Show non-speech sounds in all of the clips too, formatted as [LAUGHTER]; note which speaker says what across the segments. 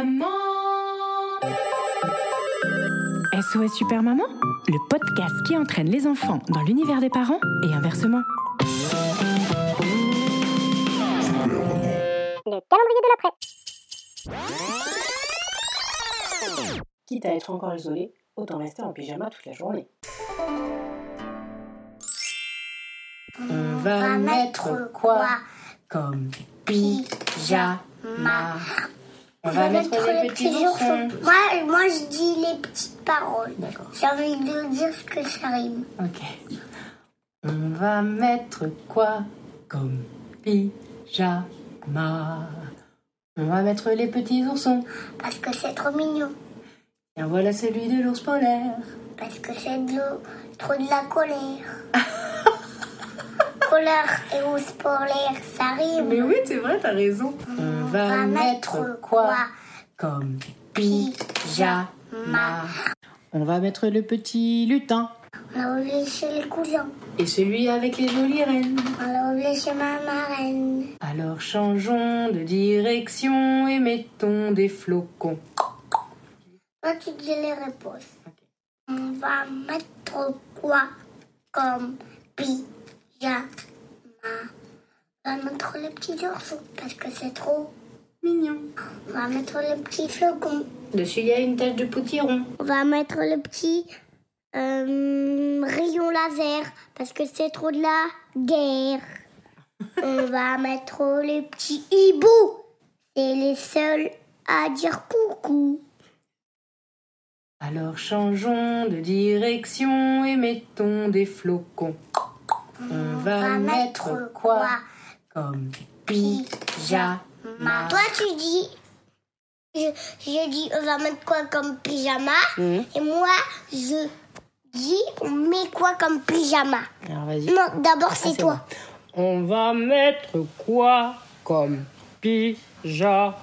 Speaker 1: Maman SOS Super Maman, le podcast qui entraîne les enfants dans l'univers des parents et inversement.
Speaker 2: Le calendrier de l'après.
Speaker 3: Quitte à être encore isolé, autant rester en pyjama toute la journée. On va mettre quoi comme pyjama? On va mettre les petits oursons.
Speaker 2: Moi, moi, je dis les petites paroles.
Speaker 3: D'accord.
Speaker 2: J'ai envie de dire ce que ça rime.
Speaker 3: Ok. On va mettre quoi comme pyjama? On va mettre les petits oursons.
Speaker 2: Parce que c'est trop mignon.
Speaker 3: Et voilà celui de l'ours polaire.
Speaker 2: Parce que c'est de trop de la colère. [LAUGHS] colère et ours polaire, ça rime.
Speaker 3: Mais oui, c'est vrai, t'as raison. On va mettre quoi comme pyjama? On va mettre le petit lutin.
Speaker 2: On l'a oublié chez les cousins.
Speaker 3: Et celui avec les jolies reines.
Speaker 2: On l'a oublié chez ma marraine.
Speaker 3: Alors changeons de direction et mettons des flocons.
Speaker 2: Toi, tu dis les réponses. On va mettre quoi comme pyjama? On va mettre les petits oursons parce que c'est trop.
Speaker 3: Mignon.
Speaker 2: On va mettre les petits flocons.
Speaker 3: Dessus, il y a une tache de potiron.
Speaker 2: On va mettre le petit euh, rayon laser parce que c'est trop de la guerre. [LAUGHS] On va mettre les petits hiboux. C'est les seuls à dire coucou.
Speaker 3: Alors changeons de direction et mettons des flocons. On va mettre quoi? Comme pyjama
Speaker 2: Toi, tu dis. Je, je dis, on va mettre quoi comme pyjama? Et moi, je dis, on met quoi comme pyjama?
Speaker 3: Alors vas-y.
Speaker 2: Non, d'abord, c'est
Speaker 3: c'est
Speaker 2: toi.
Speaker 3: On va mettre quoi comme pyjama?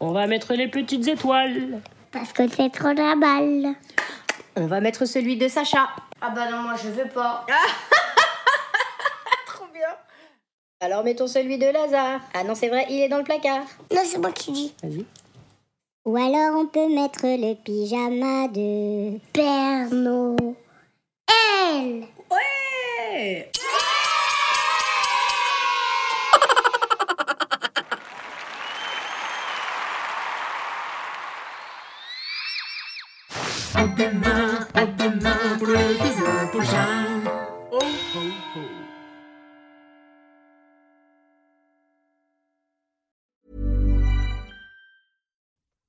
Speaker 3: On va mettre les petites étoiles.
Speaker 2: Parce que c'est trop la balle.
Speaker 3: On va mettre celui de Sacha.
Speaker 2: Ah bah non, moi, je veux pas. [LAUGHS]
Speaker 3: Alors mettons celui de Lazare. Ah non, c'est vrai, il est dans le placard.
Speaker 2: Non, c'est moi qui dis.
Speaker 3: Vas-y.
Speaker 2: Ou alors on peut mettre le pyjama de Père Noël.
Speaker 3: Ouais